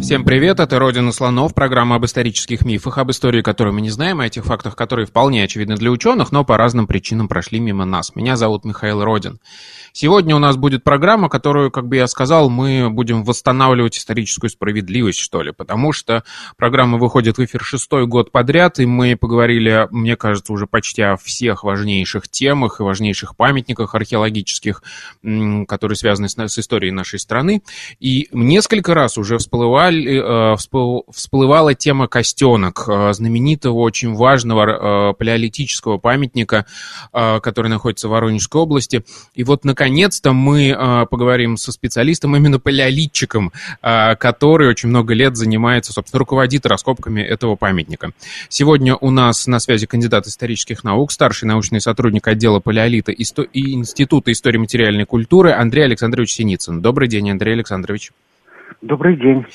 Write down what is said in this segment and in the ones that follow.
Всем привет, это «Родина слонов», программа об исторических мифах, об истории, которую мы не знаем, о этих фактах, которые вполне очевидны для ученых, но по разным причинам прошли мимо нас. Меня зовут Михаил Родин. Сегодня у нас будет программа, которую, как бы я сказал, мы будем восстанавливать историческую справедливость, что ли, потому что программа выходит в эфир шестой год подряд, и мы поговорили, мне кажется, уже почти о всех важнейших темах и важнейших памятниках археологических, которые связаны с, историей нашей страны. И несколько раз уже всплывали, э, всплыл, всплывала тема Костенок, э, знаменитого, очень важного э, палеолитического памятника, который находится в Воронежской области. И вот, наконец, наконец-то мы э, поговорим со специалистом, именно палеолитчиком, э, который очень много лет занимается, собственно, руководит раскопками этого памятника. Сегодня у нас на связи кандидат исторических наук, старший научный сотрудник отдела палеолита и Института истории материальной культуры Андрей Александрович Синицын. Добрый день, Андрей Александрович. Добрый день.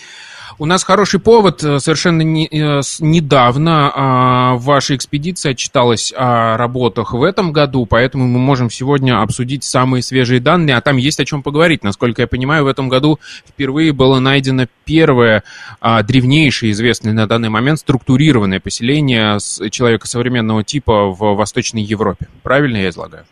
У нас хороший повод. Э, совершенно не, э, недавно а, ваша экспедиция отчиталась о работах в этом году, поэтому мы можем сегодня обсудить самые свежие данные, а там есть о чем поговорить. Насколько я понимаю, в этом году впервые было найдено первое а, древнейшее, известное на данный момент, структурированное поселение человека современного типа в Восточной Европе. Правильно я излагаю?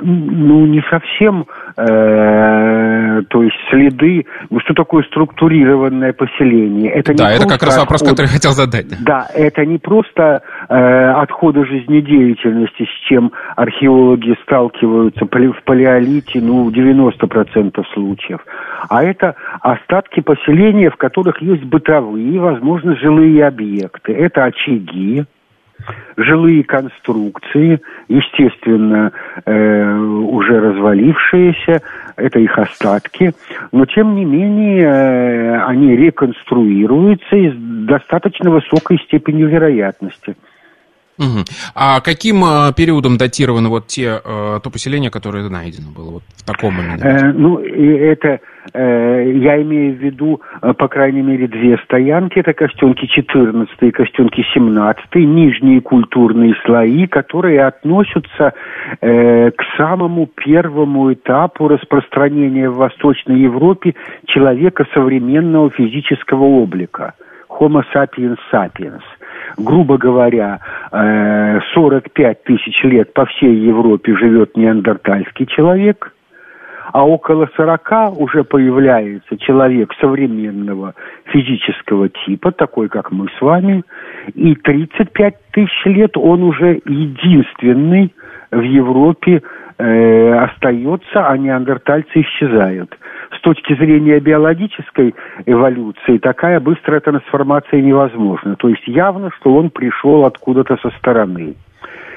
Ну, не совсем, э, то есть следы, ну, что такое структурированное поселение? Это да, это как раз вопрос, отход... который я хотел задать. Да, это не просто э, отходы жизнедеятельности, с чем археологи сталкиваются в палеолите, ну, в 90% случаев, а это остатки поселения, в которых есть бытовые, возможно, жилые объекты. Это очаги, жилые конструкции, естественно, э, уже развалившиеся, это их остатки, но тем не менее э, они реконструируются с достаточно высокой степенью вероятности. Угу. А каким э, периодом датировано вот те, э, то поселение, которое найдено было вот в таком именно? Э, ну, это э, я имею в виду, по крайней мере, две стоянки. Это костенки 14 и костенки 17, нижние культурные слои, которые относятся э, к самому первому этапу распространения в Восточной Европе человека современного физического облика. Homo sapiens sapiens – грубо говоря, 45 э, тысяч лет по всей Европе живет неандертальский человек, а около 40 уже появляется человек современного физического типа, такой, как мы с вами, и 35 тысяч лет он уже единственный в Европе э, остается, а неандертальцы исчезают с точки зрения биологической эволюции такая быстрая трансформация невозможна. То есть явно, что он пришел откуда-то со стороны.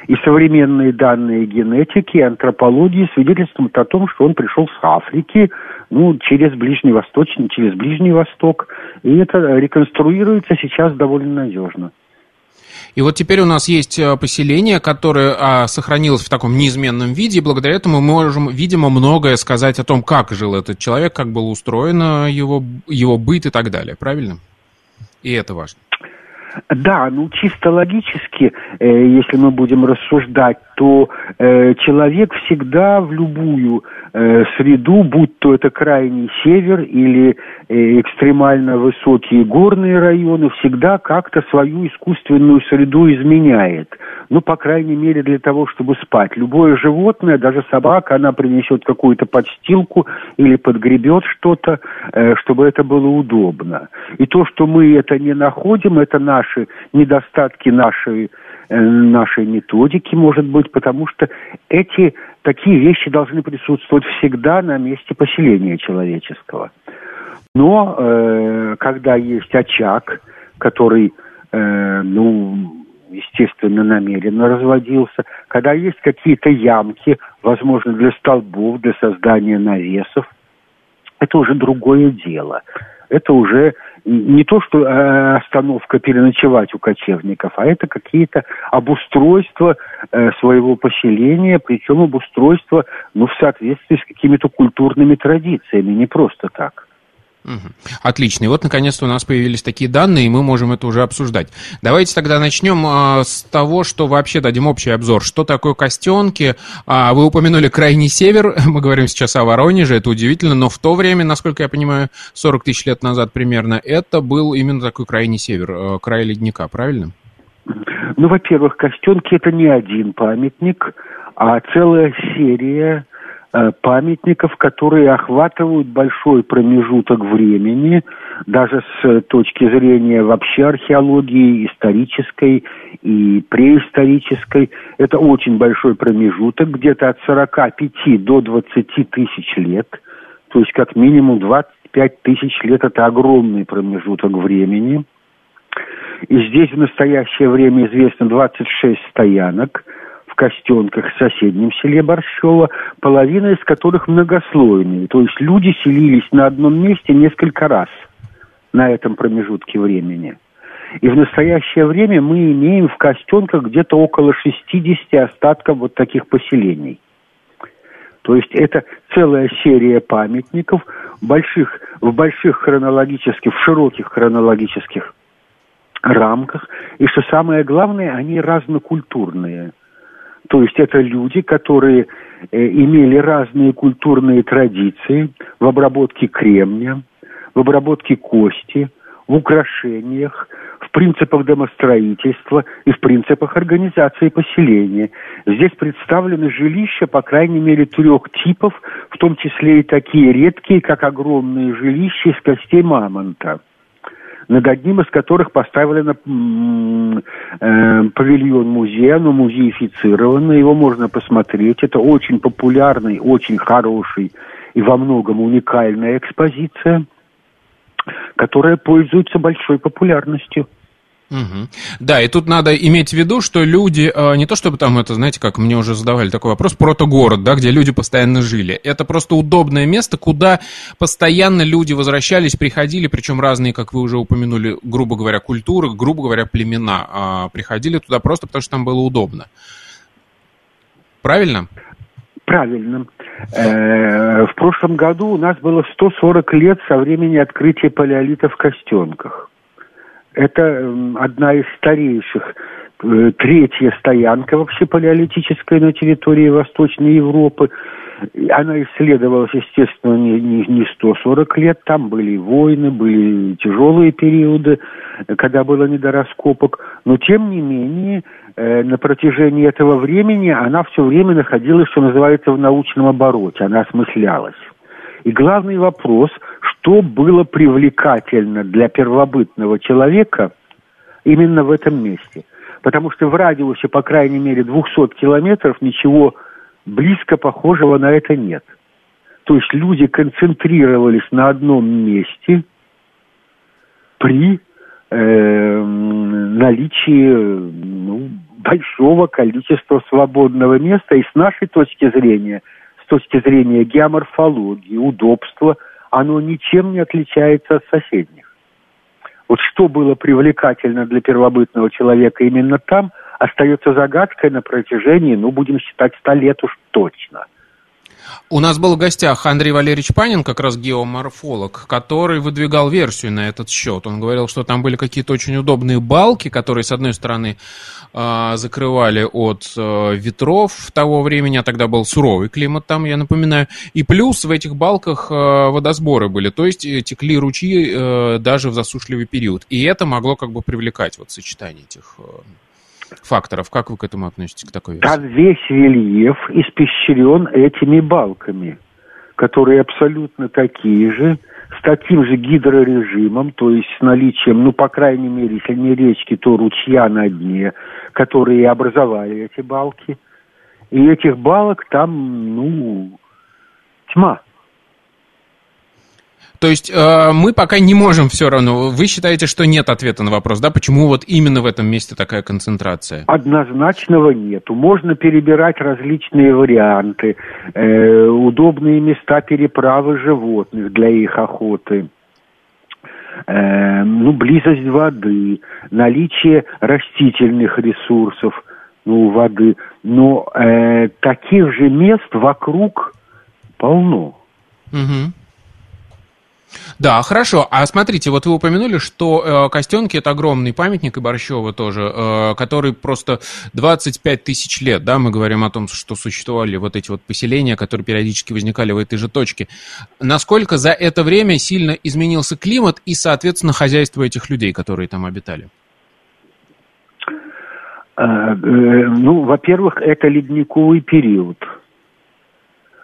И современные данные генетики и антропологии свидетельствуют о том, что он пришел с Африки, ну, через Ближний Восток, через Ближний Восток. И это реконструируется сейчас довольно надежно. И вот теперь у нас есть э, поселение, которое а, сохранилось в таком неизменном виде, и благодаря этому мы можем, видимо, многое сказать о том, как жил этот человек, как было устроено его, его быт и так далее, правильно? И это важно. Да, ну чисто логически, э, если мы будем рассуждать, то э, человек всегда в любую э, среду, будь то это крайний север или э, экстремально высокие горные районы, всегда как-то свою искусственную среду изменяет. Ну, по крайней мере, для того, чтобы спать. Любое животное, даже собака, она принесет какую-то подстилку или подгребет что-то, э, чтобы это было удобно. И то, что мы это не находим, это наши недостатки нашей Э, нашей методики, может быть, потому что эти такие вещи должны присутствовать всегда на месте поселения человеческого. Но э, когда есть очаг, который, э, ну, естественно, намеренно разводился, когда есть какие-то ямки, возможно, для столбов, для создания навесов, это уже другое дело. Это уже не то, что э, остановка переночевать у кочевников, а это какие-то обустройства э, своего поселения, причем обустройства ну, в соответствии с какими-то культурными традициями, не просто так. Отлично. И вот, наконец-то, у нас появились такие данные, и мы можем это уже обсуждать. Давайте тогда начнем а, с того, что вообще дадим общий обзор. Что такое Костенки? А, вы упомянули крайний север, мы говорим сейчас о Воронеже, это удивительно, но в то время, насколько я понимаю, 40 тысяч лет назад примерно, это был именно такой крайний север, а, край ледника, правильно? Ну, во-первых, Костенки это не один памятник, а целая серия Э, памятников, которые охватывают большой промежуток времени, даже с точки зрения вообще археологии исторической и преисторической. Это очень большой промежуток, где-то от 45 до 20 тысяч лет, то есть как минимум 25 тысяч лет – это огромный промежуток времени. И здесь в настоящее время известно 26 стоянок – в Костенках, в соседнем селе Борщево, половина из которых многослойные. То есть люди селились на одном месте несколько раз на этом промежутке времени. И в настоящее время мы имеем в Костенках где-то около 60 остатков вот таких поселений. То есть это целая серия памятников больших, в больших хронологических, в широких хронологических рамках. И что самое главное, они разнокультурные. То есть это люди, которые э, имели разные культурные традиции в обработке кремния, в обработке кости, в украшениях, в принципах домостроительства и в принципах организации поселения. Здесь представлены жилища, по крайней мере, трех типов, в том числе и такие редкие, как огромные жилища из костей мамонта над одним из которых поставлен э, павильон музея, но музеифицированный, его можно посмотреть. Это очень популярный, очень хороший и во многом уникальная экспозиция, которая пользуется большой популярностью. Угу. Да, и тут надо иметь в виду, что люди, э, не то чтобы там это, знаете, как мне уже задавали такой вопрос, протогород, да, где люди постоянно жили. Это просто удобное место, куда постоянно люди возвращались, приходили, причем разные, как вы уже упомянули, грубо говоря, культуры, грубо говоря, племена, а, приходили туда просто потому, что там было удобно. Правильно? Правильно. Э, в прошлом году у нас было 140 лет со времени открытия палеолита в Костенках. Это одна из старейших, э, третья стоянка вообще палеолитическая на территории Восточной Европы. Она исследовалась, естественно, не, не, не 140 лет. Там были войны, были тяжелые периоды, когда было не до раскопок. Но, тем не менее, э, на протяжении этого времени она все время находилась, что называется, в научном обороте. Она осмыслялась. И главный вопрос, что было привлекательно для первобытного человека именно в этом месте. Потому что в радиусе, по крайней мере, 200 километров ничего близко похожего на это нет. То есть люди концентрировались на одном месте при э, наличии ну, большого количества свободного места. И с нашей точки зрения – точки зрения геоморфологии, удобства, оно ничем не отличается от соседних. Вот что было привлекательно для первобытного человека именно там, остается загадкой на протяжении, ну, будем считать, ста лет уж точно – у нас был в гостях Андрей Валерьевич Панин, как раз геоморфолог, который выдвигал версию на этот счет. Он говорил, что там были какие-то очень удобные балки, которые, с одной стороны, а, закрывали от а, ветров того времени, а тогда был суровый климат там, я напоминаю. И плюс в этих балках а, водосборы были, то есть э, текли ручьи даже в засушливый период. И это могло как бы привлекать вот сочетание этих факторов. Как вы к этому относитесь, к такой версии? Там весь рельеф испещрен этими балками, которые абсолютно такие же, с таким же гидрорежимом, то есть с наличием, ну, по крайней мере, если не речки, то ручья на дне, которые образовали эти балки. И этих балок там, ну, тьма. То есть э, мы пока не можем все равно. Вы считаете, что нет ответа на вопрос, да? Почему вот именно в этом месте такая концентрация? Однозначного нету. Можно перебирать различные варианты, э, удобные места переправы животных для их охоты. э, ну, близость воды, наличие растительных ресурсов, ну, воды. Но э, таких же мест вокруг полно. Угу. Да, хорошо. А смотрите, вот вы упомянули, что э, Костенки это огромный памятник, и Борщева тоже, э, который просто 25 тысяч лет, да, мы говорим о том, что существовали вот эти вот поселения, которые периодически возникали в этой же точке. Насколько за это время сильно изменился климат и, соответственно, хозяйство этих людей, которые там обитали? А, э, ну, во-первых, это ледниковый период –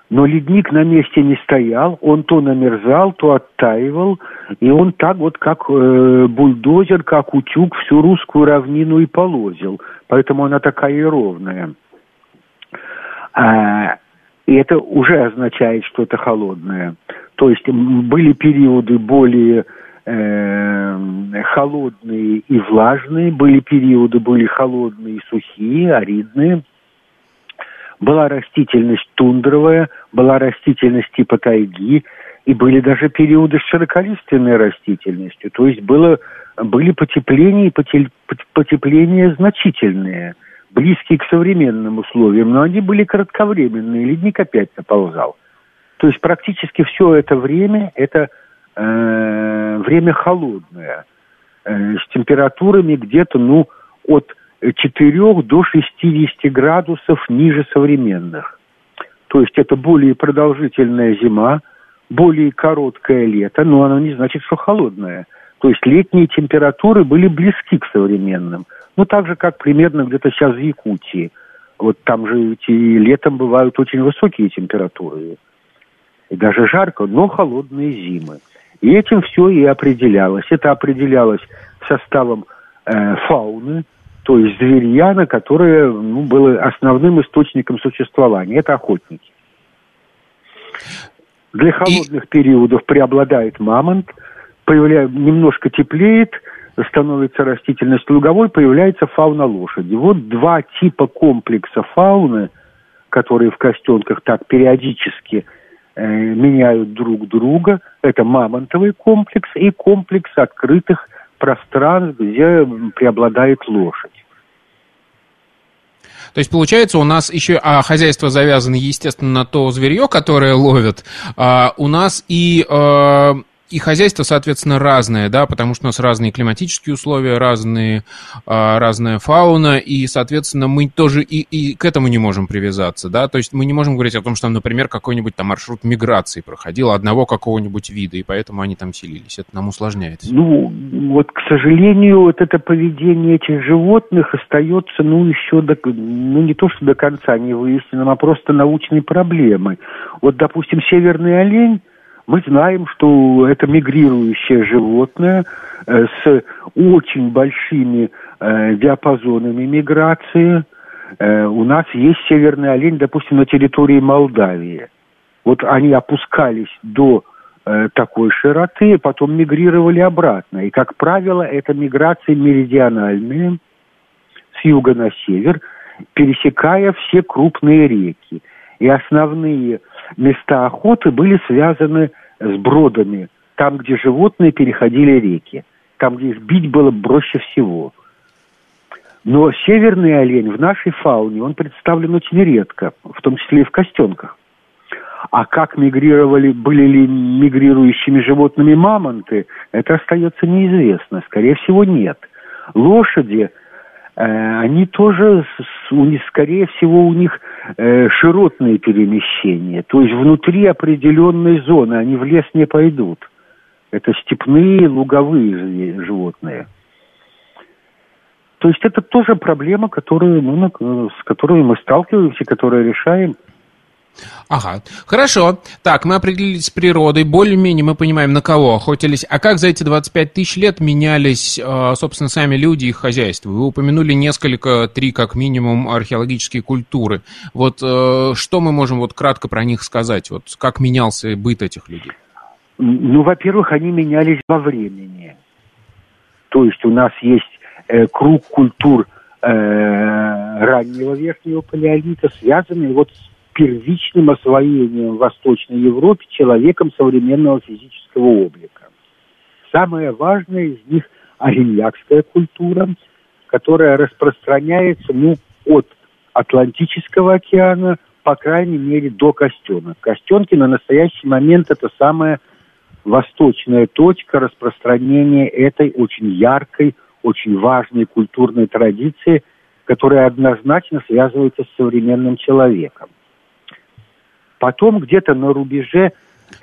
но ледник на месте не стоял, он то намерзал, то оттаивал, и он так вот, как э, бульдозер, как утюг, всю русскую равнину и полозил. Поэтому она такая и ровная. А, и это уже означает что это холодное. То есть были периоды более э, холодные и влажные, были периоды более холодные и сухие, аридные – была растительность тундровая, была растительность типа тайги, и были даже периоды с широколиственной растительностью. То есть было, были потепления и потепления значительные, близкие к современным условиям, но они были кратковременные, ледник опять наползал. То есть практически все это время, это э, время холодное, э, с температурами где-то, ну, от 4 до 60 градусов ниже современных. То есть это более продолжительная зима, более короткое лето, но оно не значит, что холодное. То есть летние температуры были близки к современным. Ну, так же, как примерно где-то сейчас в Якутии. Вот там же эти летом бывают очень высокие температуры. И даже жарко, но холодные зимы. И этим все и определялось. Это определялось составом э, фауны, то есть зверьяна, которое ну, было основным источником существования. Это охотники. Для холодных И... периодов преобладает мамонт, появляет, немножко теплеет, становится растительность луговой, появляется фауна лошади. Вот два типа комплекса фауны, которые в костенках так периодически э, меняют друг друга. Это мамонтовый комплекс и комплекс открытых пространств, где преобладает лошадь. То есть, получается, у нас еще а, хозяйство завязано, естественно, на то зверье, которое ловят. А, у нас и а, и хозяйство, соответственно, разное, да, потому что у нас разные климатические условия, разные, а, разная фауна, и, соответственно, мы тоже и, и к этому не можем привязаться, да, то есть мы не можем говорить о том, что, например, какой-нибудь там маршрут миграции проходил одного какого-нибудь вида, и поэтому они там селились. Это нам усложняет. Ну, вот, к сожалению, вот это поведение этих животных остается, ну, еще до, ну, не то, что до конца не выясненным, а просто научной проблемой. Вот, допустим, северный олень, мы знаем, что это мигрирующее животное э, с очень большими э, диапазонами миграции. Э, у нас есть северный олень, допустим, на территории Молдавии. Вот они опускались до такой широты, потом мигрировали обратно. И, как правило, это миграции меридиональные с юга на север, пересекая все крупные реки. И основные места охоты были связаны с бродами, там, где животные переходили реки, там, где их бить было проще всего. Но северный олень в нашей фауне, он представлен очень редко, в том числе и в костенках. А как мигрировали, были ли мигрирующими животными мамонты, это остается неизвестно. Скорее всего, нет. Лошади – Э, они тоже, у них, скорее всего, у них э, широтные перемещения. То есть внутри определенной зоны, они в лес не пойдут. Это степные, луговые животные. То есть это тоже проблема, которую, ну, с которой мы сталкиваемся, которую решаем. Ага, хорошо. Так, мы определились с природой, более-менее мы понимаем, на кого охотились. А как за эти 25 тысяч лет менялись, а, собственно, сами люди и их хозяйства? Вы упомянули несколько, три как минимум, археологические культуры. Вот э, что мы можем вот кратко про них сказать? Вот как менялся быт этих людей? Ну, во-первых, они менялись во времени. То есть у нас есть э, круг культур э, раннего верхнего палеолита, связанный вот с первичным освоением в Восточной Европе человеком современного физического облика. Самая важная из них ариньякская культура, которая распространяется ну, от Атлантического океана, по крайней мере, до Костенок. Костенки на настоящий момент это самая восточная точка распространения этой очень яркой, очень важной культурной традиции, которая однозначно связывается с современным человеком. Потом где-то на рубеже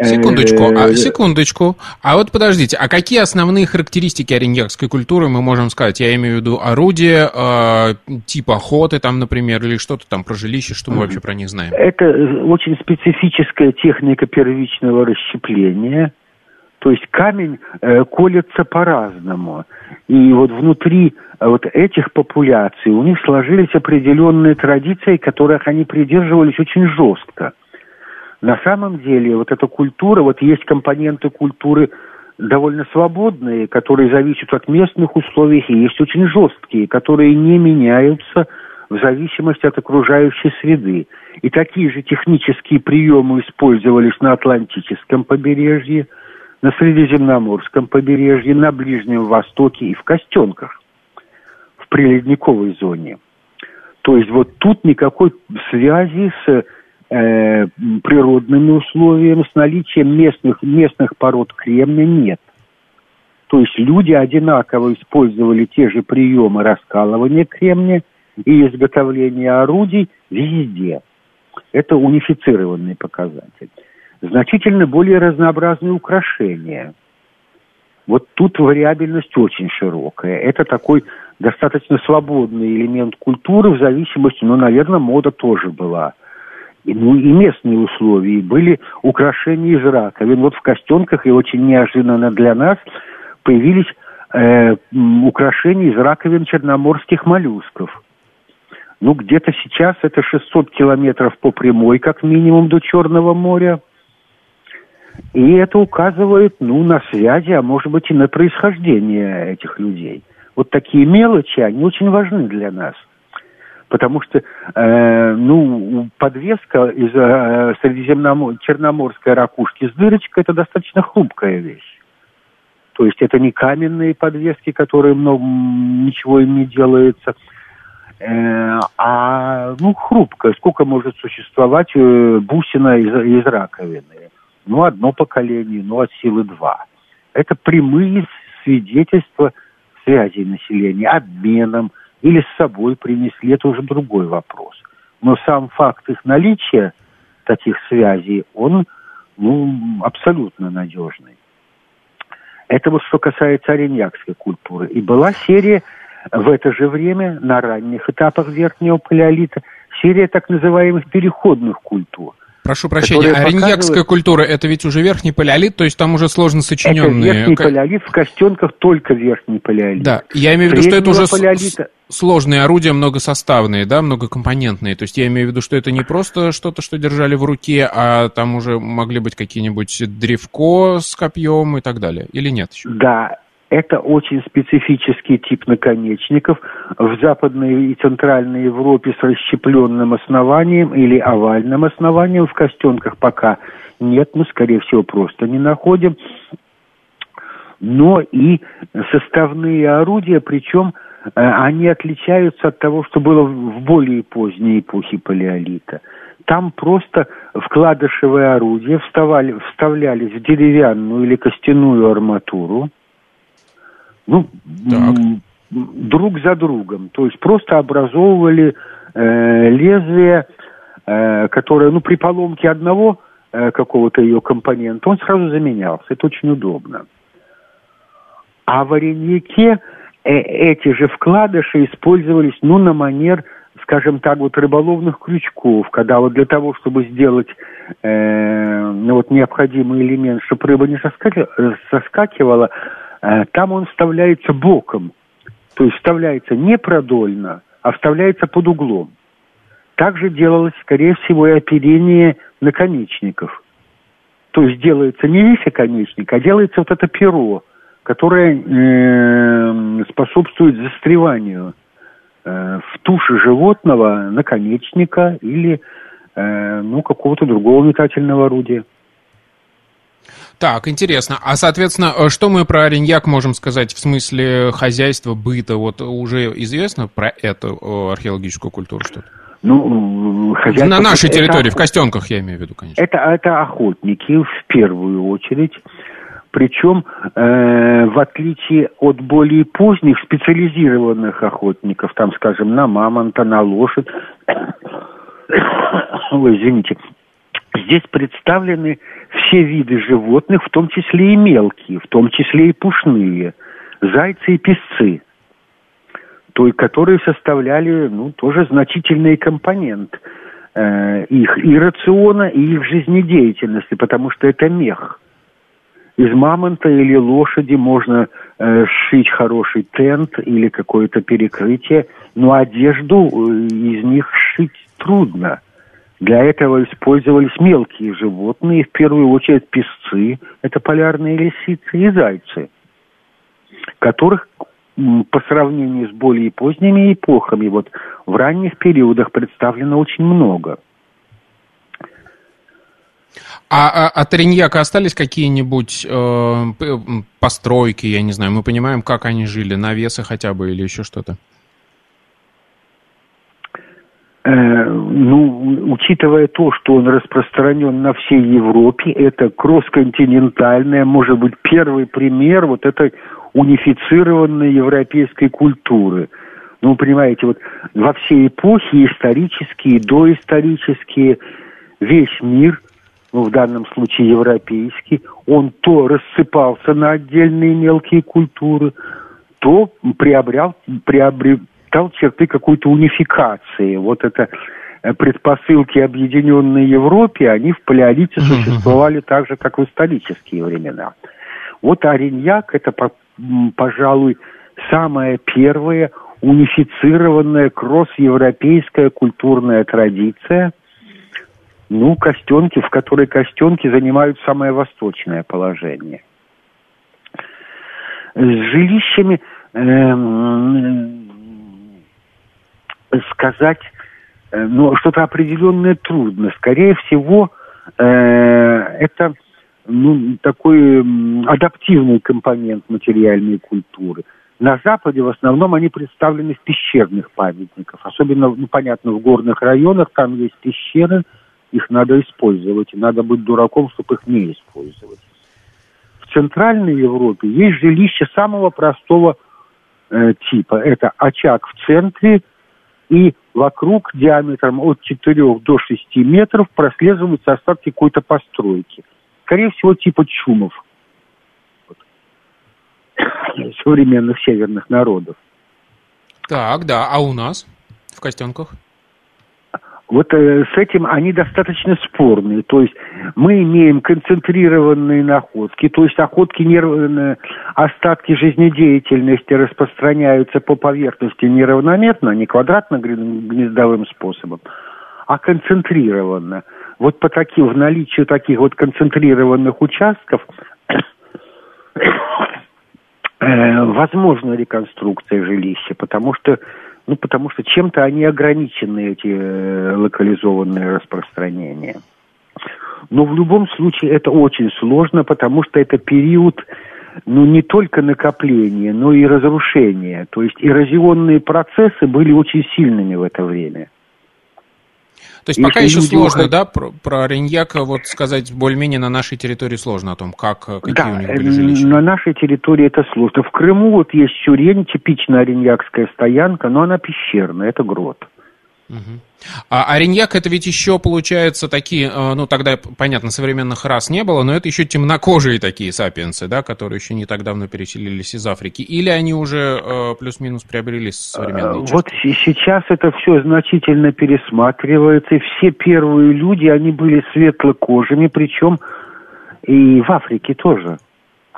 Секундочку, а, э, секундочку. А вот подождите, а какие основные характеристики ореньякской культуры мы можем сказать? Я имею в виду орудие, э, тип охоты там, например, или что-то там про жилище, что мы вообще про них знаем? Это очень специфическая техника первичного расщепления. То есть камень э, колется по-разному. И вот внутри э, вот этих популяций у них сложились определенные традиции, которых они придерживались очень жестко. На самом деле вот эта культура, вот есть компоненты культуры довольно свободные, которые зависят от местных условий, и есть очень жесткие, которые не меняются в зависимости от окружающей среды. И такие же технические приемы использовались на Атлантическом побережье, на Средиземноморском побережье, на Ближнем Востоке и в Костенках, в приледниковой зоне. То есть вот тут никакой связи с э, природными условиями, с наличием местных, местных пород кремня нет. То есть люди одинаково использовали те же приемы раскалывания кремния и изготовления орудий везде. Это унифицированный показатель. Значительно более разнообразные украшения. Вот тут вариабельность очень широкая. Это такой достаточно свободный элемент культуры в зависимости, ну, наверное, мода тоже была – и местные условия. Были украшения из раковин. Вот в Костенках, и очень неожиданно для нас, появились э, украшения из раковин черноморских моллюсков. Ну, где-то сейчас это 600 километров по прямой, как минимум, до Черного моря. И это указывает, ну, на связи, а может быть и на происхождение этих людей. Вот такие мелочи, они очень важны для нас – потому что, э, ну, подвеска из э, средиземномор... черноморской ракушки с дырочкой это достаточно хрупкая вещь. То есть это не каменные подвески, которые много, ничего им не делается, э, а ну хрупкая. Сколько может существовать э, бусина из, из раковины? Ну, одно поколение, ну, от силы два. Это прямые свидетельства связи населения, обменом, или с собой принесли, это уже другой вопрос. Но сам факт их наличия, таких связей, он ну, абсолютно надежный. Это вот что касается ареньякской культуры. И была серия в это же время, на ранних этапах верхнего палеолита, серия так называемых переходных культур – Прошу прощения, а показывают... культура это ведь уже верхний палеолит, то есть там уже сложно сочиненные. Это верхний палеолит, в костенках только верхний палеолит. Да, я имею в виду, что это уже палеолита... сложные орудия, многосоставные, да, многокомпонентные. То есть я имею в виду, что это не просто что-то, что держали в руке, а там уже могли быть какие-нибудь древко с копьем и так далее. Или нет еще? Да, это очень специфический тип наконечников. В Западной и Центральной Европе с расщепленным основанием или овальным основанием в костенках пока нет, мы, скорее всего, просто не находим. Но и составные орудия, причем э, они отличаются от того, что было в более поздней эпохе палеолита. Там просто вкладышевые орудия вставали, вставлялись в деревянную или костяную арматуру – ну, так. друг за другом. То есть просто образовывали э, лезвие, э, которое, ну, при поломке одного э, какого-то ее компонента, он сразу заменялся. Это очень удобно. А в ареньяке э, эти же вкладыши использовались, ну, на манер, скажем так, вот рыболовных крючков, когда вот для того, чтобы сделать э, ну, вот необходимый элемент, чтобы рыба не соскакивала, Э, там он вставляется боком, то есть вставляется не продольно, а вставляется под углом. Также делалось, скорее всего, и оперение наконечников. То есть делается не весь оконечник, а делается вот это перо, которое э, способствует застреванию э, в туше животного, наконечника или э, ну, какого-то другого метательного орудия. Так, интересно. А, соответственно, э, что мы про Ореньяк можем сказать в смысле хозяйства, быта? Вот уже известно про эту э, археологическую культуру что-то? Ну, хозяйство... На нашей территории, это, в Костенках я имею в виду, конечно. Это, это охотники в первую очередь. Причем, э, в отличие от более поздних специализированных охотников, там, скажем, на мамонта, на лошадь, ой, извините, здесь представлены все виды животных, в том числе и мелкие, в том числе и пушные, зайцы и песцы, то, которые составляли ну, тоже значительный компонент э, их и рациона, и их жизнедеятельности, потому что это мех. Из мамонта или лошади можно э, сшить хороший тент или какое-то перекрытие, но одежду э, из них сшить трудно. Для этого использовались мелкие животные, в первую очередь песцы, это полярные лисицы и зайцы, которых по сравнению с более поздними эпохами, вот в ранних периодах представлено очень много. А, а от Риньяка остались какие-нибудь э, постройки, я не знаю, мы понимаем, как они жили, навесы хотя бы или еще что-то? Э, ну, учитывая то, что он распространен на всей Европе, это кроссконтинентальная, может быть, первый пример вот этой унифицированной европейской культуры. Ну, понимаете, вот во все эпохи, исторические, доисторические, весь мир, ну, в данном случае европейский, он то рассыпался на отдельные мелкие культуры, то приобрел, приобрел, стал черты какой-то унификации. Вот это э, предпосылки объединенной Европе, они в палеолите существовали так же, как в исторические времена. Вот Ариньяк – это, пожалуй, самая первая унифицированная кросс-европейская культурная традиция, ну, костенки, в которой костенки занимают самое восточное положение. С жилищами э, сказать э, ну, что-то определенное трудно. Скорее всего, э, это ну, такой адаптивный компонент материальной культуры. На Западе в основном они представлены в пещерных памятниках. Особенно, ну, понятно, в горных районах там есть пещеры, их надо использовать. И надо быть дураком, чтобы их не использовать. В Центральной Европе есть жилище самого простого э, типа. Это очаг в центре – и вокруг диаметром от 4 до 6 метров прослеживаются остатки какой-то постройки. Скорее всего, типа чумов современных северных народов. Так, да. А у нас в Костенках? Вот э, с этим они достаточно спорные. То есть мы имеем концентрированные находки, то есть охотки нервные, остатки жизнедеятельности распространяются по поверхности неравномерно, не квадратно-гнездовым способом, а концентрированно. Вот по таким, в наличии таких вот концентрированных участков э, возможна реконструкция жилища, потому что ну, потому что чем-то они ограничены, эти э, локализованные распространения. Но в любом случае это очень сложно, потому что это период ну, не только накопления, но и разрушения. То есть эрозионные процессы были очень сильными в это время. То есть пока еще сложно, уходят... да, про, про Реньяка вот сказать более-менее на нашей территории сложно о том, как, какие да, у них были жилища. на нашей территории это сложно. В Крыму вот есть Сюрень, типичная реньякская стоянка, но она пещерная, это грот. Угу. А Ореньяк это ведь еще, получается, такие, э, ну тогда, понятно, современных рас не было, но это еще темнокожие такие сапиенсы, да, которые еще не так давно переселились из Африки. Или они уже э, плюс-минус приобрели современные черты? Вот сейчас это все значительно пересматривается, и все первые люди, они были светлокожими, причем и в Африке тоже.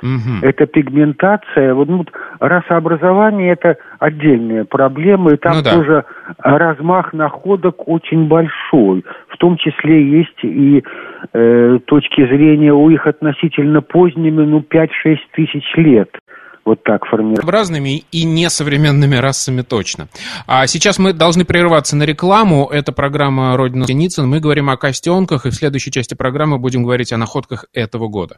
Угу. Это пигментация, вот ну, расообразование это отдельная проблема, и там ну, да. тоже размах находок очень большой. В том числе есть и э, точки зрения у их относительно поздними, ну, 5-6 тысяч лет. вот так формировать. Разными и несовременными расами точно. А сейчас мы должны прерваться на рекламу. Это программа «Родина Синицын». Мы говорим о костенках, и в следующей части программы будем говорить о находках этого года.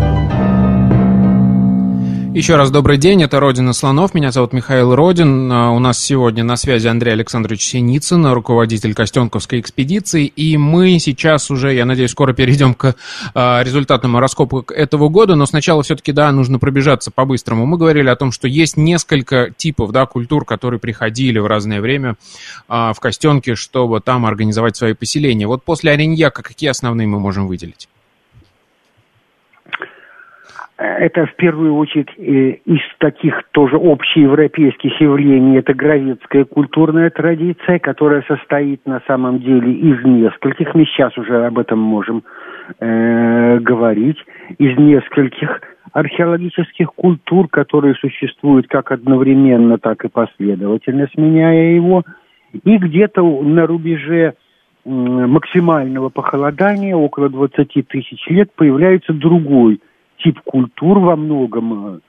еще раз добрый день, это «Родина слонов», меня зовут Михаил Родин. А, у нас сегодня на связи Андрей Александрович Синицын, руководитель Костенковской экспедиции, и мы сейчас уже, я надеюсь, скоро перейдем к а, результатам раскопок этого года, но сначала все-таки, да, нужно пробежаться по-быстрому. Мы говорили о том, что есть несколько типов, да, культур, которые приходили в разное время а, в Костенке, чтобы там организовать свои поселения. Вот после Ореньяка какие основные мы можем выделить? Это в первую очередь э, из таких тоже общеевропейских явлений, это гравецкая культурная традиция, которая состоит на самом деле из нескольких, мы сейчас уже об этом можем э, говорить, из нескольких археологических культур, которые существуют как одновременно, так и последовательно, сменяя его, и где-то на рубеже максимального похолодания, около 20 тысяч лет, появляется другой – тип культур во многом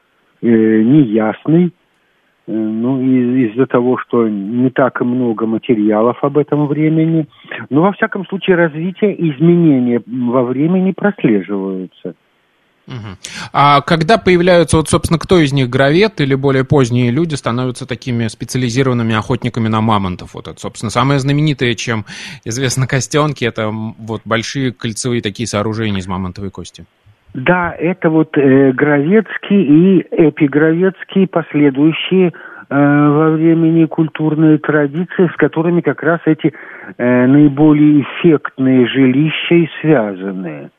э, неясный. Э, ну, из- из-за того, что не так и много материалов об этом времени. Но, во всяком случае, развитие и изменения во времени прослеживаются. А когда появляются, вот, собственно, кто из них гравет или более поздние люди становятся такими специализированными охотниками на мамонтов? Вот это, собственно, самое знаменитое, чем известно костенки, это вот большие кольцевые такие сооружения из мамонтовой кости. Да, это вот э, Гровецкий и эпигровецкий последующие э, во времени культурные традиции, с которыми как раз эти э, наиболее эффектные жилища и связаны.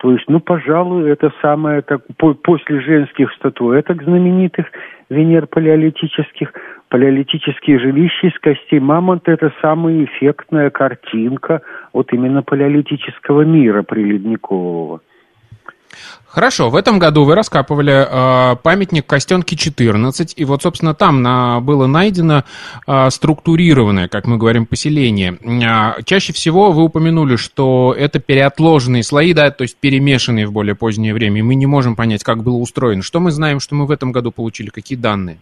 То есть, ну, пожалуй, это самое, так, по, после женских статуэток знаменитых Венер палеолитических, палеолитические жилища из костей мамонта – это самая эффектная картинка вот именно палеолитического мира приледникового. Хорошо, в этом году вы раскапывали э, памятник Костенки 14, и вот, собственно, там на, было найдено э, структурированное, как мы говорим, поселение. Э, чаще всего вы упомянули, что это переотложенные слои, да, то есть перемешанные в более позднее время, и мы не можем понять, как было устроено. Что мы знаем, что мы в этом году получили, какие данные?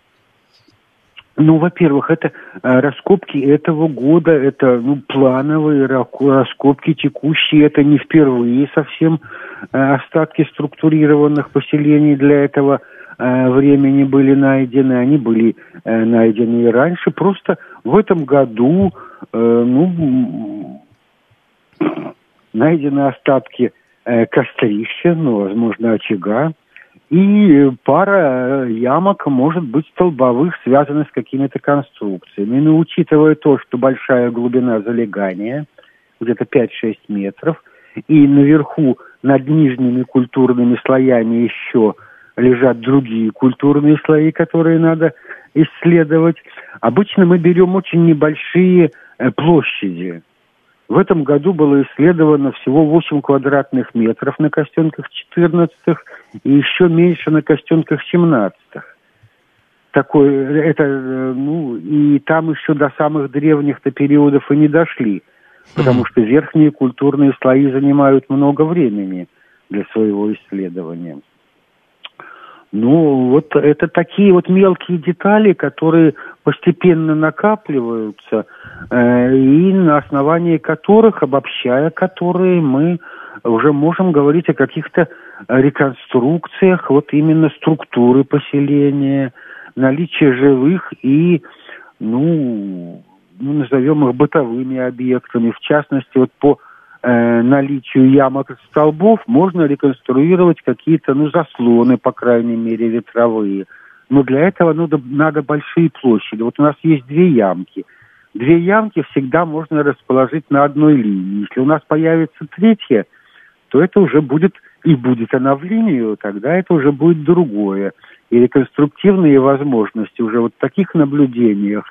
Ну, во-первых, это э, раскопки этого года, это ну, плановые раскопки текущие, это не впервые совсем э, остатки структурированных поселений для этого э, времени были найдены, они были найдены и раньше. Просто в этом году, ну, найдены остатки кострища, ну, возможно, очага, и пара ямок может быть столбовых, связанных с какими-то конструкциями. Но учитывая то, что большая глубина залегания, где-то 5-6 метров, и наверху над нижними культурными слоями еще лежат другие культурные слои, которые надо исследовать. Обычно мы берем очень небольшие э, площади. В этом году было исследовано всего 8 квадратных метров на костенках 14 и еще меньше на костенках 17 Такой, это, ну, и там еще до самых древних-то периодов и не дошли, потому что верхние культурные слои занимают много времени для своего исследования. Ну, вот это такие вот мелкие детали, которые постепенно накапливаются, э, и на основании которых, обобщая которые, мы уже можем говорить о каких-то реконструкциях вот именно структуры поселения, наличия живых и, ну, ну назовем их бытовыми объектами. В частности, вот по э, наличию ямок и столбов можно реконструировать какие-то, ну, заслоны, по крайней мере, ветровые. Но для этого надо, надо большие площади. Вот у нас есть две ямки. Две ямки всегда можно расположить на одной линии. Если у нас появится третья, то это уже будет, и будет она в линию, тогда это уже будет другое. И реконструктивные возможности уже вот в таких наблюдениях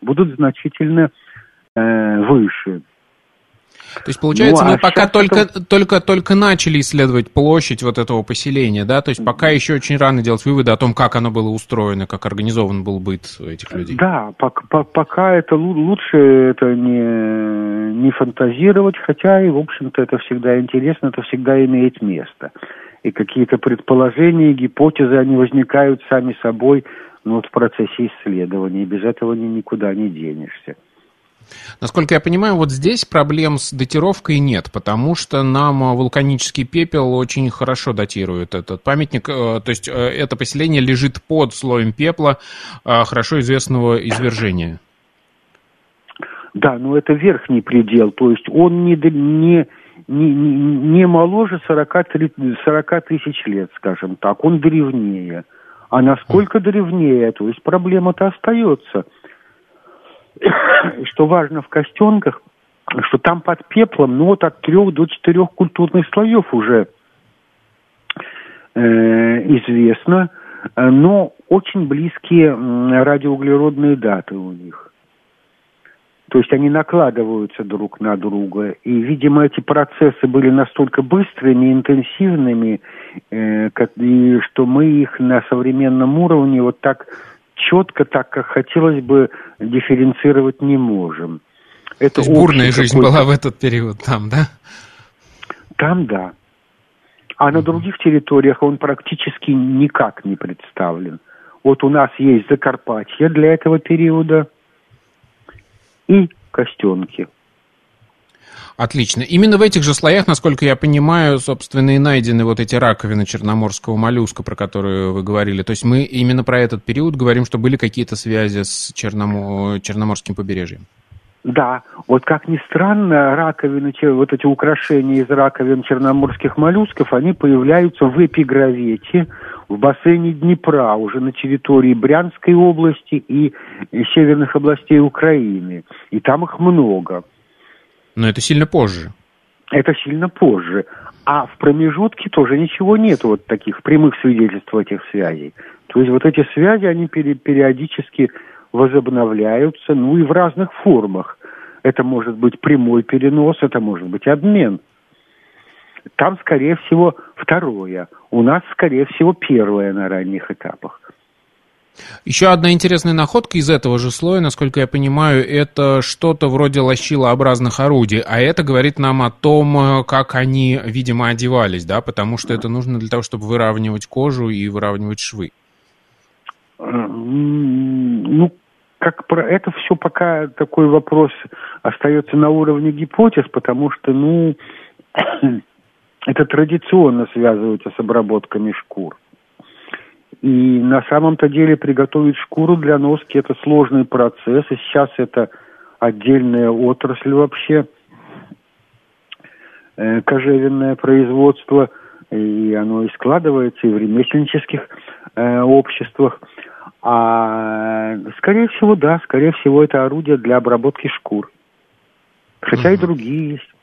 будут значительно э, выше. То есть, получается, ну, а мы пока только, это... только, только начали исследовать площадь вот этого поселения, да? То есть, пока еще очень рано делать выводы о том, как оно было устроено, как организован был быт этих людей. Да, пока, пока это лучше это не, не фантазировать, хотя и, в общем-то, это всегда интересно, это всегда имеет место. И какие-то предположения, гипотезы, они возникают сами собой ну, вот в процессе исследования, и без этого никуда не денешься. Насколько я понимаю, вот здесь проблем с датировкой нет, потому что нам э, вулканический пепел очень хорошо датирует этот памятник. Э, то есть э, это поселение лежит под слоем пепла хорошо известного извержения. Да, но это верхний предел, то есть он не, не, не, не моложе 40, 40 тысяч лет, скажем так, он древнее. А насколько древнее, то есть проблема-то остается – что важно в костенках, что там под пеплом, ну вот от трех до четырех культурных слоев уже э, известно, но очень близкие радиоуглеродные даты у них. То есть они накладываются друг на друга. И, видимо, эти процессы были настолько быстрыми, интенсивными, э, как, и что мы их на современном уровне вот так четко, так как хотелось бы, дифференцировать не можем. Это То есть бурная жизнь была в этот период там, да? Там, да. А на других территориях он практически никак не представлен. Вот у нас есть Закарпатье для этого периода и Костенки. Отлично. Именно в этих же слоях, насколько я понимаю, собственно, и найдены вот эти раковины черноморского моллюска, про которые вы говорили. То есть мы именно про этот период говорим, что были какие-то связи с Черномо... Черноморским побережьем. Да, вот как ни странно, раковины, вот эти украшения из раковин черноморских моллюсков, они появляются в эпигравете, в бассейне Днепра, уже на территории Брянской области и северных областей Украины. И там их много. Но это сильно позже. Это сильно позже. А в промежутке тоже ничего нет, вот таких прямых свидетельств этих связей. То есть вот эти связи, они периодически возобновляются, ну и в разных формах. Это может быть прямой перенос, это может быть обмен. Там, скорее всего, второе. У нас, скорее всего, первое на ранних этапах. Еще одна интересная находка из этого же слоя, насколько я понимаю, это что-то вроде лощилообразных орудий. А это говорит нам о том, э, как они, видимо, одевались, да, потому что это нужно для того, чтобы выравнивать кожу и выравнивать швы. Ну, как про это все пока такой вопрос остается на уровне гипотез, потому что, ну, это традиционно связывается с обработками шкур. И на самом-то деле приготовить шкуру для носки это сложный процесс, и сейчас это отдельная отрасль вообще, э, кожевенное производство, и оно и складывается и в ремесленнических э, обществах. А скорее всего, да, скорее всего, это орудие для обработки шкур. Хотя угу. и другие есть.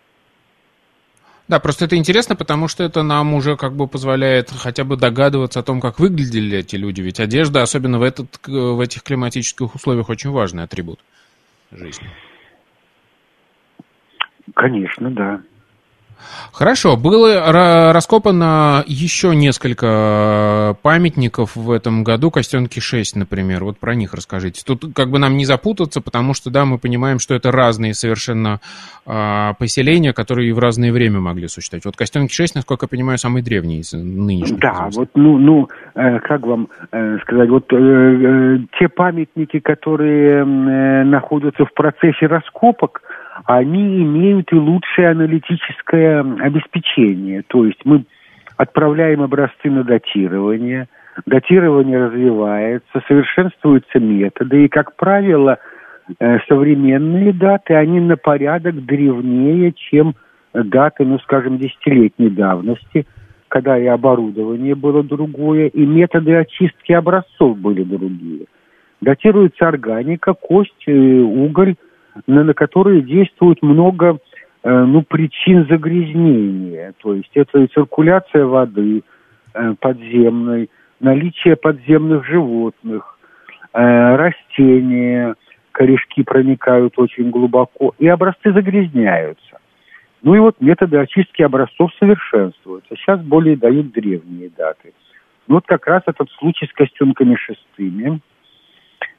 Да, просто это интересно, потому что это нам уже как бы позволяет хотя бы догадываться о том, как выглядели эти люди. Ведь одежда, особенно в, этот, в этих климатических условиях, очень важный атрибут жизни. Конечно, да. Хорошо, было раскопано еще несколько памятников в этом году, Костенки 6, например. Вот про них расскажите. Тут как бы нам не запутаться, потому что, да, мы понимаем, что это разные совершенно э, поселения, которые в разное время могли существовать. Вот Костенки 6, насколько я понимаю, самый древний из нынешних. Да, вот, ну, ну э, как вам э, сказать, вот э, э, те памятники, которые э, находятся в процессе раскопок, они имеют и лучшее аналитическое обеспечение. То есть мы отправляем образцы на датирование, датирование развивается, совершенствуются методы, и, как правило, э, современные даты, они на порядок древнее, чем даты, ну, скажем, десятилетней давности, когда и оборудование было другое, и методы очистки образцов были другие. Датируется органика, кость, э, уголь, на, на которые действует много э, ну, причин загрязнения. То есть это и циркуляция воды э, подземной, наличие подземных животных, э, растения, корешки проникают очень глубоко, и образцы загрязняются. Ну и вот методы очистки образцов совершенствуются. Сейчас более дают древние даты. Ну вот как раз этот случай с костюмками шестыми,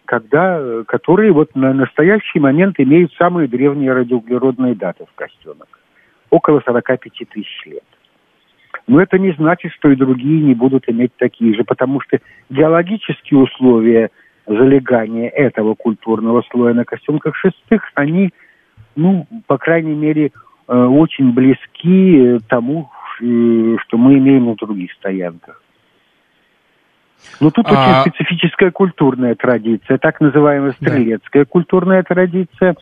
когда, которые вот на настоящий момент имеют самые древние радиоуглеродные даты в костюмах. Около 45 тысяч лет. Но это не значит, что и другие не будут иметь такие же, потому что геологические условия залегания этого культурного слоя на костюмках шестых, они, ну, по крайней мере, э, очень близки тому, э, что мы имеем на других стоянках. Но тут а... очень специфическая культурная традиция, так называемая стрелецкая да. культурная традиция,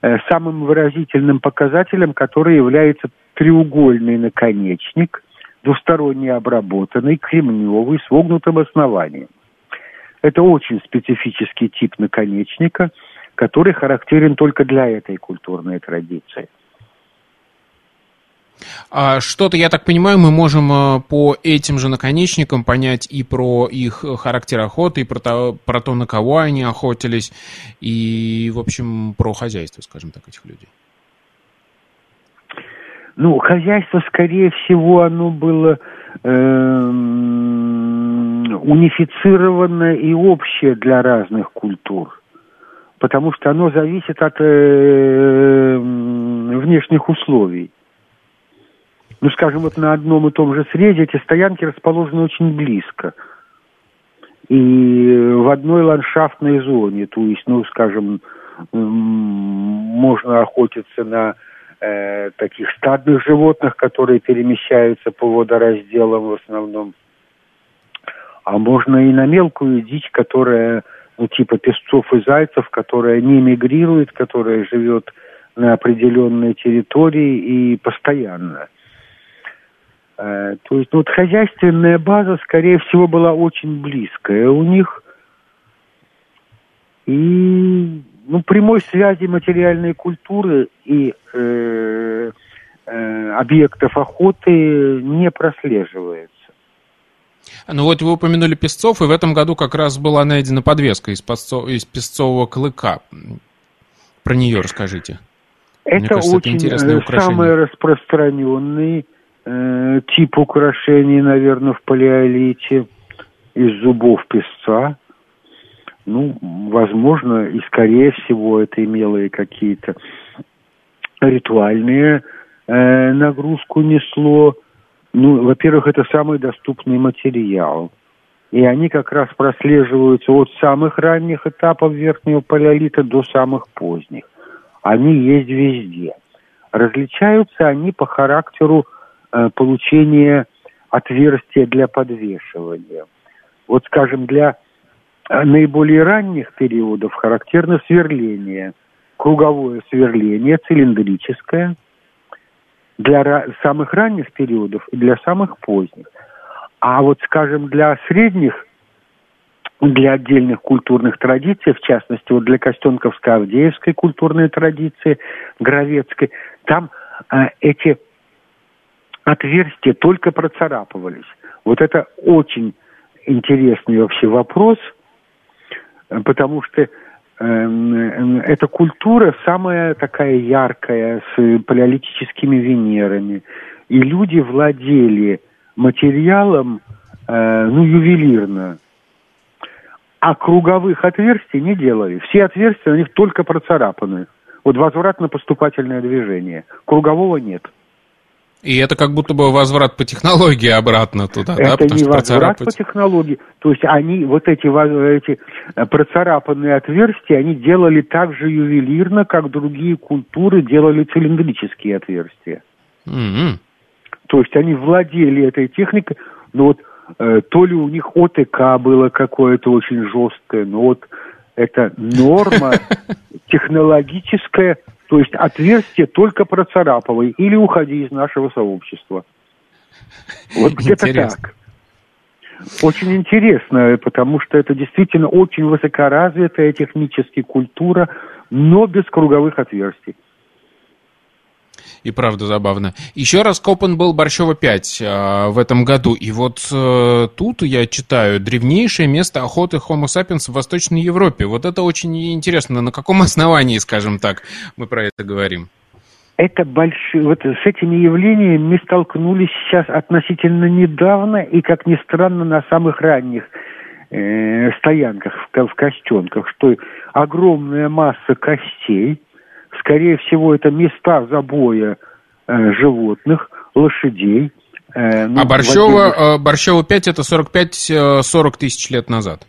э, самым выразительным показателем который является треугольный наконечник, двусторонне обработанный, кремневый, с вогнутым основанием. Это очень специфический тип наконечника, который характерен только для этой культурной традиции. А что-то, я так понимаю, мы можем э, по этим же наконечникам понять и про их характер охоты, и про то, про то, на кого они охотились, и, в общем, про хозяйство, скажем так, этих людей. Ну, хозяйство, скорее всего, оно было э, унифицированное и общее для разных культур, потому что оно зависит от э, внешних условий. Ну, скажем, вот на одном и том же срезе эти стоянки расположены очень близко. И в одной ландшафтной зоне, то есть, ну, скажем, можно охотиться на э, таких стадных животных, которые перемещаются по водоразделам в основном. А можно и на мелкую дичь, которая, ну, типа песцов и зайцев, которая не мигрирует, которая живет на определенной территории и постоянно. Э, то есть вот хозяйственная база, скорее всего, была очень близкая у них. И ну, прямой связи материальной культуры и э, э, объектов охоты не прослеживается. Ну вот вы упомянули песцов, и в этом году как раз была найдена подвеска из, песцов, из песцового клыка. Про нее расскажите. Это Мне кажется, очень это э, самый распространенный э, тип украшений, наверное, в палеолите из зубов песца. Ну, возможно, и скорее всего это имело и какие-то ритуальные э, нагрузку несло. Ну, во-первых, это самый доступный материал. И они как раз прослеживаются от самых ранних этапов верхнего палеолита до самых поздних. Они есть везде. Различаются они по характеру э, получения отверстия для подвешивания. Вот, скажем, для а наиболее ранних периодов характерно сверление, круговое сверление, цилиндрическое, для самых ранних периодов и для самых поздних. А вот, скажем, для средних, для отдельных культурных традиций, в частности, вот для Костенковско-Авдеевской культурной традиции, Гровецкой, там э, эти отверстия только процарапывались. Вот это очень интересный вообще вопрос – потому что эм, эта культура самая такая яркая, с палеолитическими Венерами. И люди владели материалом, э, ну, ювелирно. А круговых отверстий не делали. Все отверстия у них только процарапаны. Вот возвратно-поступательное движение. Кругового нет. И это как будто бы возврат по технологии обратно туда, это да? Это не возврат процарапать... по технологии. То есть они, вот эти, эти э, процарапанные отверстия, они делали так же ювелирно, как другие культуры делали цилиндрические отверстия. Mm-hmm. То есть они владели этой техникой, но вот э, то ли у них ОТК было какое-то очень жесткое, но вот это норма технологическая то есть отверстие только процарапывай или уходи из нашего сообщества. Вот где-то так. Очень интересно, потому что это действительно очень высокоразвитая технически культура, но без круговых отверстий. И правда забавно. Еще раз Копан был Борщева 5 э, в этом году. И вот э, тут я читаю древнейшее место охоты Homo sapiens в Восточной Европе. Вот это очень интересно. На каком основании, скажем так, мы про это говорим? это большие, вот с этими явлениями мы столкнулись сейчас относительно недавно и, как ни странно, на самых ранних э, стоянках в, в Костенках, что огромная масса костей, скорее всего, это места забоя э, животных, лошадей. Э, ну, а Борщева, э, Борщева 5 это 45-40 тысяч лет назад?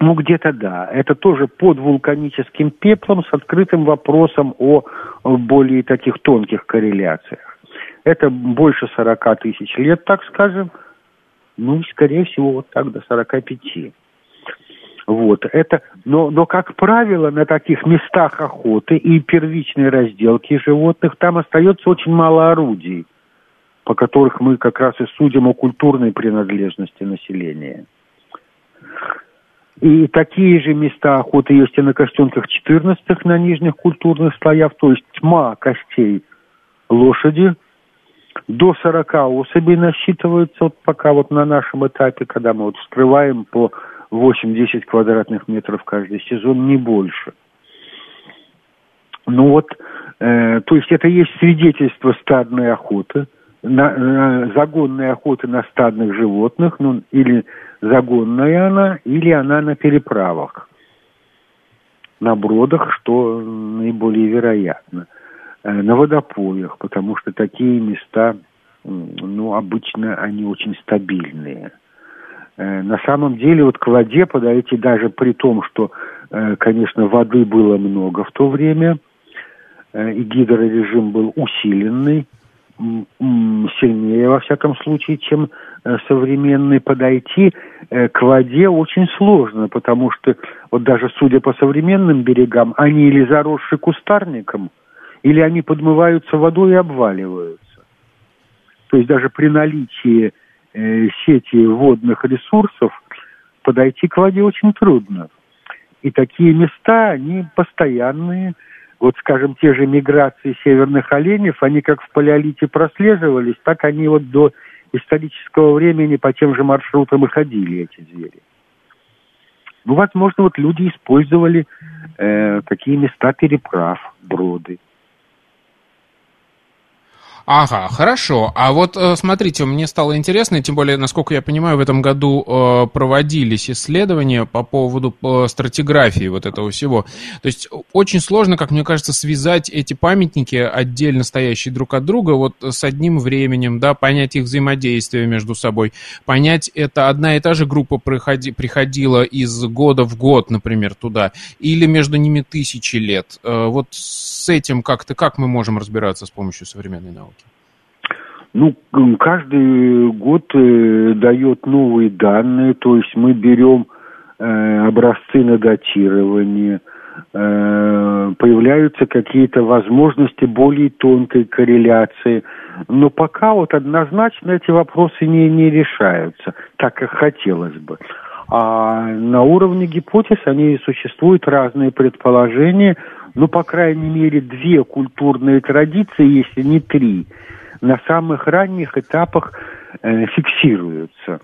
Ну, где-то да. Это тоже под вулканическим пеплом с открытым вопросом о более таких тонких корреляциях. Это больше 40 тысяч лет, так скажем. Ну, скорее всего, вот так до 45. Вот, это, но, но, как правило, на таких местах охоты и первичной разделки животных там остается очень мало орудий, по которых мы как раз и судим о культурной принадлежности населения. И такие же места охоты есть и на костенках 14 на нижних культурных слоях, то есть тьма костей лошади. До 40 особей насчитывается вот пока вот на нашем этапе, когда мы вот вскрываем по 8-10 квадратных метров каждый сезон, не больше. Ну вот, э, то есть это есть свидетельство стадной охоты, на, на, загонной охоты на стадных животных, ну или загонная она или она на переправах, на бродах, что наиболее вероятно, э, на водопоях, потому что такие места, ну, обычно они очень стабильные. Э, на самом деле вот к воде подойти даже при том, что, э, конечно, воды было много в то время, и гидрорежим был усиленный, сильнее, во всяком случае, чем Э, современный подойти э, к воде очень сложно, потому что вот даже судя по современным берегам, они или заросши кустарником, или они подмываются водой и обваливаются. То есть даже при наличии э, сети водных ресурсов подойти к воде очень трудно. И такие места, они постоянные. Вот, скажем, те же миграции северных оленев, они как в палеолите прослеживались, так они вот до исторического времени по тем же маршрутам и ходили эти звери. Ну, возможно, вот люди использовали э, такие места переправ, броды. Ага, хорошо. А вот э, смотрите, мне стало интересно, тем более, насколько я понимаю, в этом году э, проводились исследования по поводу э, стратиграфии вот этого всего. То есть очень сложно, как мне кажется, связать эти памятники, отдельно стоящие друг от друга, вот с одним временем, да, понять их взаимодействие между собой, понять, это одна и та же группа приходи, приходила из года в год, например, туда, или между ними тысячи лет. Вот с этим как-то, как мы можем разбираться с помощью современной науки? Ну, каждый год э, дает новые данные, то есть мы берем э, образцы на датирование, э, появляются какие-то возможности более тонкой корреляции. Но пока вот однозначно эти вопросы не, не решаются, так как хотелось бы. А на уровне гипотез они существуют разные предположения, ну, по крайней мере, две культурные традиции, если не три – на самых ранних этапах э, фиксируются.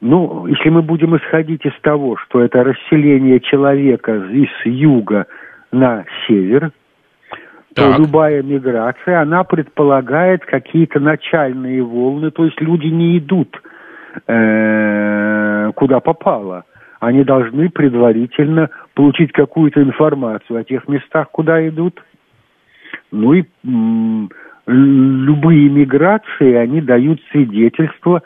Ну, если мы будем исходить из того, что это расселение человека из юга на север, так. то любая миграция, она предполагает какие-то начальные волны, то есть люди не идут э, куда попало. Они должны предварительно получить какую-то информацию о тех местах, куда идут. Ну и любые миграции, они дают свидетельство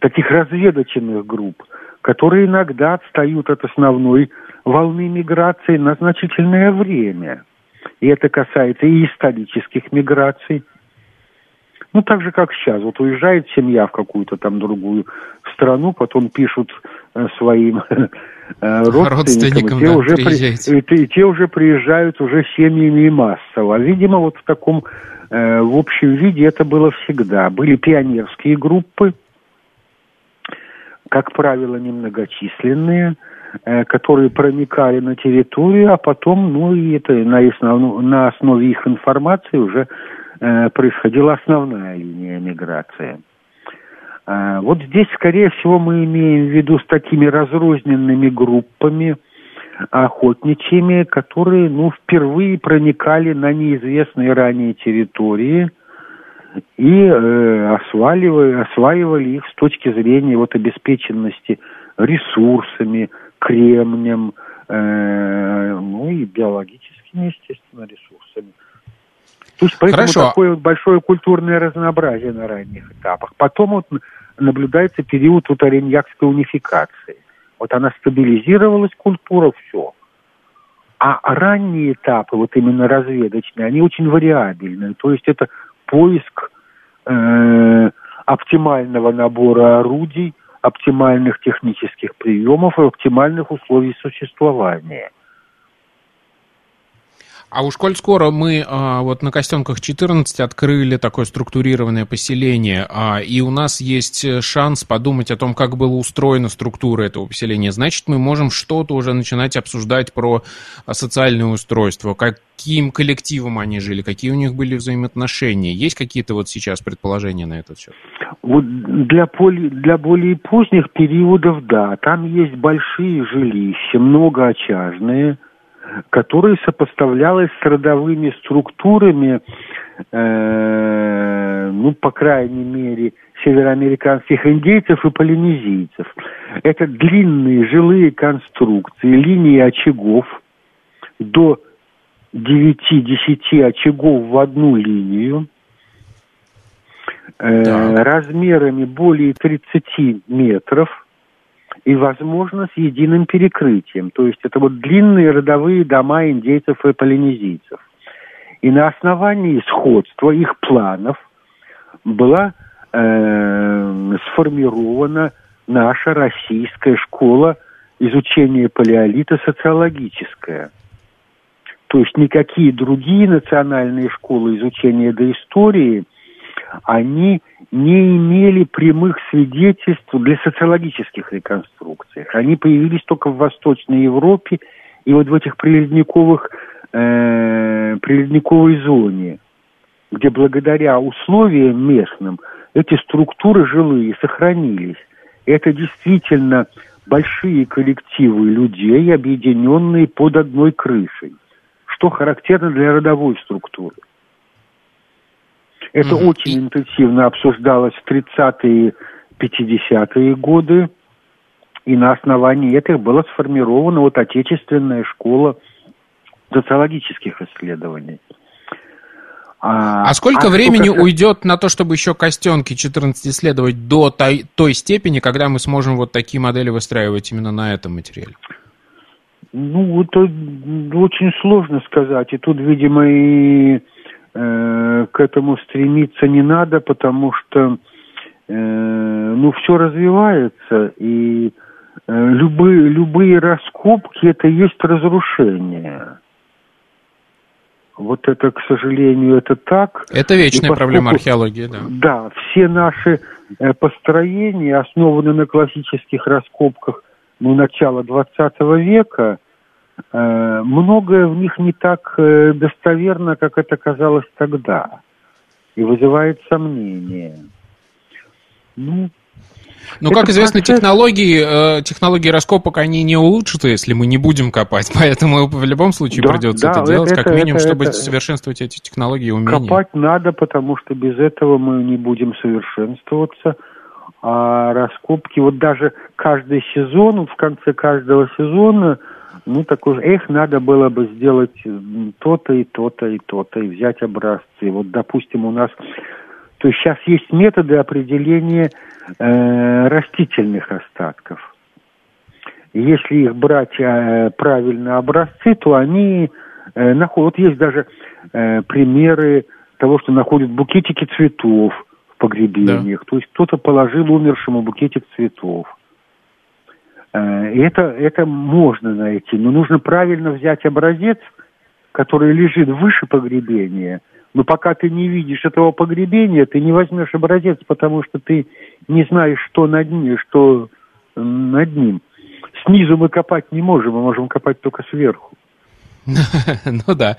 таких разведочных групп, которые иногда отстают от основной волны миграции на значительное время. И это касается и исторических миграций. Ну, так же, как сейчас. Вот уезжает семья в какую-то там другую страну, потом пишут э, своим э, родственникам, и те, да, уже при, и, и те уже приезжают уже семьями массово. Видимо, вот в таком Э, в общем виде это было всегда. Были пионерские группы, как правило, немногочисленные, э, которые проникали на территорию, а потом, ну и это на, основ, на основе их информации уже происходила основная линия миграции. Вот здесь, скорее всего, мы имеем в виду с такими разрозненными группами, охотничьими, которые ну, впервые проникали на неизвестные ранее территории и э, осваивали, осваивали их с точки зрения вот, обеспеченности ресурсами, кремнем, э, ну и биологическими, естественно, ресурсами. То есть поэтому Хорошо. такое вот большое культурное разнообразие на ранних этапах. Потом вот наблюдается период вот ареньякской унификации. Вот она стабилизировалась, культура, все. А ранние этапы, вот именно разведочные, они очень вариабельные. То есть это поиск э, оптимального набора орудий, оптимальных технических приемов и оптимальных условий существования – а уж коль скоро мы а, вот на Костенках 14 открыли такое структурированное поселение, а, и у нас есть э, шанс подумать о том, как была устроена структура этого поселения, значит, мы можем что-то уже начинать обсуждать про а, социальное устройство, каким коллективом они жили, какие у них были взаимоотношения. Есть какие-то вот сейчас предположения на этот счет? Вот для, поли, для более поздних периодов, да, там есть большие жилища, многоочажные, которая сопоставлялась с родовыми структурами, э, ну, по крайней мере, североамериканских индейцев и полинезийцев. Это длинные жилые конструкции, линии очагов до 9-10 очагов в одну линию, э, размерами более 30 метров – и, возможно, с единым перекрытием. То есть это вот длинные родовые дома индейцев и полинезийцев. И на основании сходства их планов была э, сформирована наша российская школа изучения палеолита социологическая. То есть никакие другие национальные школы изучения доистории, они не имели прямых свидетельств для социологических реконструкций. Они появились только в Восточной Европе и вот в этих приледниковых, э, приледниковой зоне, где благодаря условиям местным эти структуры жилые сохранились. Это действительно большие коллективы людей, объединенные под одной крышей, что характерно для родовой структуры. Это mm-hmm. очень интенсивно обсуждалось в 30-е, 50-е годы. И на основании этого была сформирована вот отечественная школа социологических исследований. А, а сколько а времени сколько... уйдет на то, чтобы еще костенки 14 исследовать до той, той степени, когда мы сможем вот такие модели выстраивать именно на этом материале? Ну, это очень сложно сказать. И тут, видимо, и Э, к этому стремиться не надо, потому что э, ну, все развивается, и э, любые, любые раскопки это есть разрушение. Вот это, к сожалению, это так. Это вечная поскольку, проблема археологии, да. Да, все наши э, построения основаны на классических раскопках ну, начала 20 века, многое в них не так э, достоверно, как это казалось тогда, и вызывает сомнения. Ну, ну, как известно, процесс... технологии, э, технологии раскопок, они не улучшатся, если мы не будем копать. Поэтому в любом случае да, придется да, это делать, это, как минимум, это, чтобы это, совершенствовать эти технологии и умения. Копать надо, потому что без этого мы не будем совершенствоваться. А раскопки, вот даже каждый сезон, в конце каждого сезона ну, такой, эх, надо было бы сделать то-то и то-то и то-то, и взять образцы. Вот, допустим, у нас... То есть сейчас есть методы определения э, растительных остатков. Если их брать э, правильно образцы, то они э, находят... Вот есть даже э, примеры того, что находят букетики цветов в погребениях. Да. То есть кто-то положил умершему букетик цветов. Э, и это, это можно найти, но нужно правильно взять образец, который лежит выше погребения. Но пока ты не видишь этого погребения, ты не возьмешь образец, потому что ты не знаешь, что над ним, что над ним. Снизу мы копать не можем, мы можем копать только сверху. Ну да.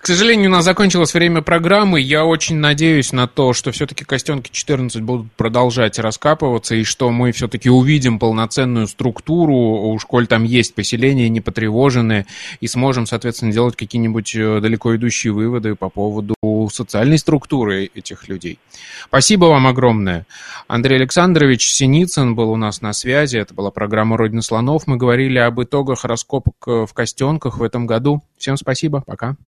К сожалению, у нас закончилось время программы. Я очень надеюсь на то, что все-таки Костенки 14 будут продолжать раскапываться, и что мы все-таки увидим полноценную структуру, у школь там есть поселения не потревоженные, и сможем, соответственно, делать какие-нибудь э, далеко идущие выводы по поводу социальной структуры этих людей. Спасибо вам огромное. Андрей Александрович Синицын был у нас на связи. Это была программа «Родина слонов». Мы говорили об итогах раскопок в Костенках в этом году. Всем спасибо, пока.